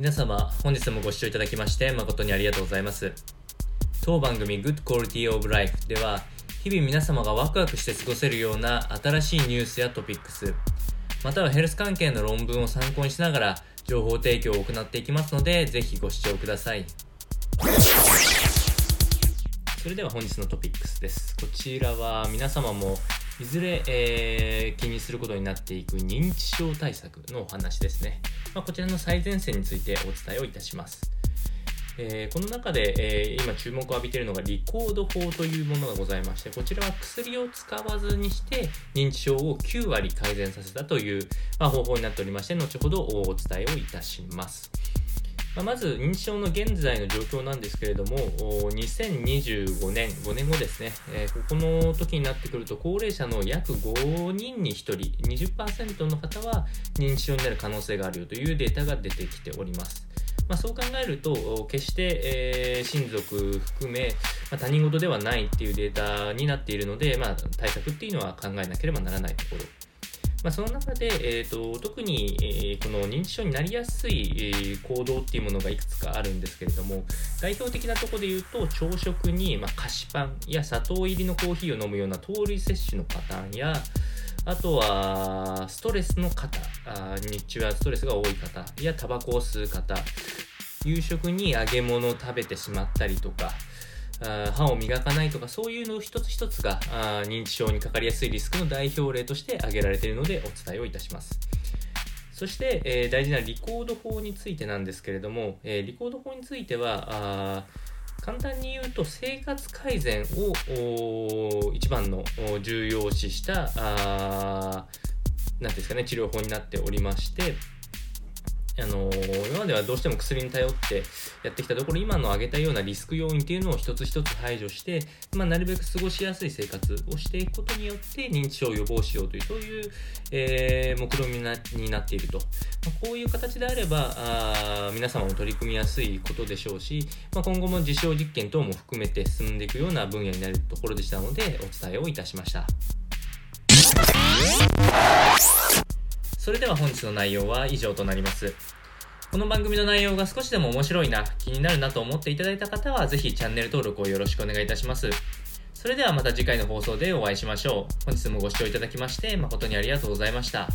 皆様、本日もご視聴いただきまして誠にありがとうございます。当番組 Good Quality of Life では、日々皆様がワクワクして過ごせるような新しいニュースやトピックス、またはヘルス関係の論文を参考にしながら情報提供を行っていきますので、ぜひご視聴ください。それでは本日のトピックスです。こちらは皆様もいずれ、えー気にすることになっていく認知症対策のお話ですね。まあ、こちらの最前線についてお伝えをいたします。えーこの中で、えー今注目を浴びているのがリコード法というものがございましてこちらは薬を使わずにして認知症を9割改善させたという、まあ、方法になっておりまして後ほどお伝えをいたします。まあまず認知症の現在の状況なんですけれども2025年5年後ですね、えーここの時になってくると高齢者の約5人に1人20%の方は認知症になる可能性があるよというデータが出てきております。まあ、そう考えると決して、えー親族含め、まあ、他人事ではないっていうデータになっているので、まあ、対策っていうのは考えなければならないところ。まあ、その中で、えー、と特に、えーこの認知症になりやすい、えー行動っていうものがいくつかあるんですけれども代表的なとこで言うと朝食に、まあ、菓子パンや砂糖入りのコーヒーを飲むような糖類摂取のパターンやあとはストレスの方あ日中はストレスが多い方やタバコを吸う方夕食に揚げ物を食べてしまったりとかあ歯を磨かないとかそういうの一つ一つがあ認知症にかかりやすいリスクの代表例として挙げられているのでお伝えをいたします。そして、えー大事なリコード法についてなんですけれども、えーリコード法についてはあ簡単に言うと生活改善を一番の重要視したあなんていうんですかね治療法になっておりましてあの今まではどうしても薬に頼ってやってきたところ今の挙げたようなリスク要因っていうのを一つ一つ排除して、まあ、なるべく過ごしやすい生活をしていくことによって認知症を予防しようというそういう、えー目論見になっていると、まあこういう形であればあ皆様も取り組みやすいことでしょうし、まあ、今後も実証実験等も含めて進んでいくような分野になるところでしたのでお伝えをいたしました。それでは本日の内容は以上となります。この番組の内容が少しでも面白いな、気になるなと思っていただいた方は、ぜひチャンネル登録をよろしくお願いいたします。それではまた次回の放送でお会いしましょう。本日もご視聴いただきまして誠にありがとうございました。